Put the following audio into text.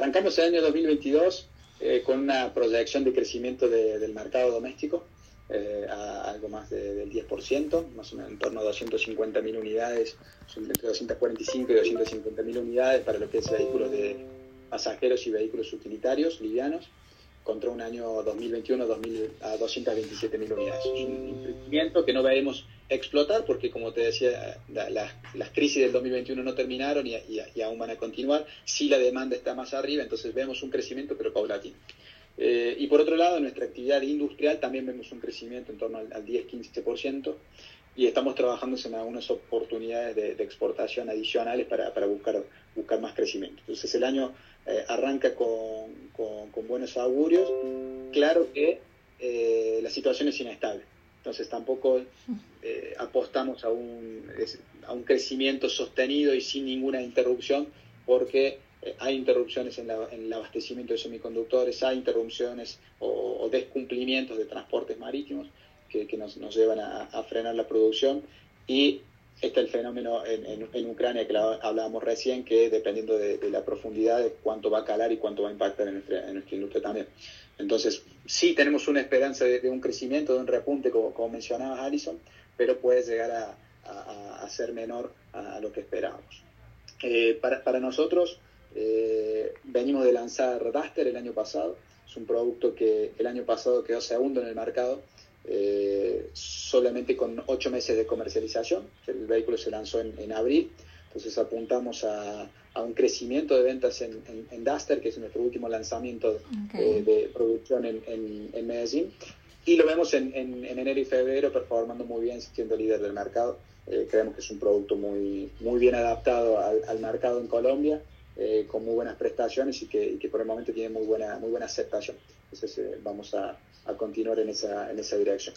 arrancamos el año 2022 con una proyección de crecimiento del mercado doméstico a algo más del 10%, más o menos en torno a 250.000 unidades, entre 245 y 250.000 unidades para lo que es vehículos de pasajeros y vehículos utilitarios livianos contra un año 2021 a 227.000 unidades. Es un crecimiento que no veremos explotar porque, como te decía, las crisis del 2021 no terminaron y, aún van a continuar. Sí la demanda está más arriba, entonces vemos un crecimiento pero paulatino. Eh, y por otro lado, nuestra actividad industrial también vemos un crecimiento en torno al, 10-15% y estamos trabajando en algunas oportunidades de, exportación adicionales para, para, buscar, buscar más crecimiento. Entonces el año eh, arranca con, buenos augurios. Claro que eh, la situación es inestable, entonces tampoco eh, apostamos a un, a un crecimiento sostenido y sin ninguna interrupción, porque hay interrupciones en, el abastecimiento de semiconductores, hay interrupciones o, descumplimientos de transportes marítimos que, nos, nos, llevan a, a frenar la producción y está el fenómeno en, Ucrania que hablábamos recién, que dependiendo de, la profundidad de cuánto va a calar y cuánto va a impactar en nuestra, industria también. Entonces, sí tenemos una esperanza de, un crecimiento, de un repunte, como, como mencionaba Alison, pero puede llegar a, ser menor a, lo que esperábamos. Eh, para, para, nosotros, eh, venimos de lanzar Duster el año pasado, es un producto que el año pasado quedó segundo en el mercado, eh, solamente con ocho meses de comercialización. El vehículo se lanzó en, abril, entonces apuntamos a, un crecimiento de ventas en, en, Duster, que es nuestro último lanzamiento eh, de producción en, Medellín. Y lo vemos en, enero y febrero performando muy bien, siendo líder del mercado. Eh, creemos que es un producto muy, muy bien adaptado al, mercado en Colombia, con muy buenas prestaciones y que, que, por el momento tiene muy buena, muy buena aceptación. Entonces vamos a, a continuar en esa, en esa dirección.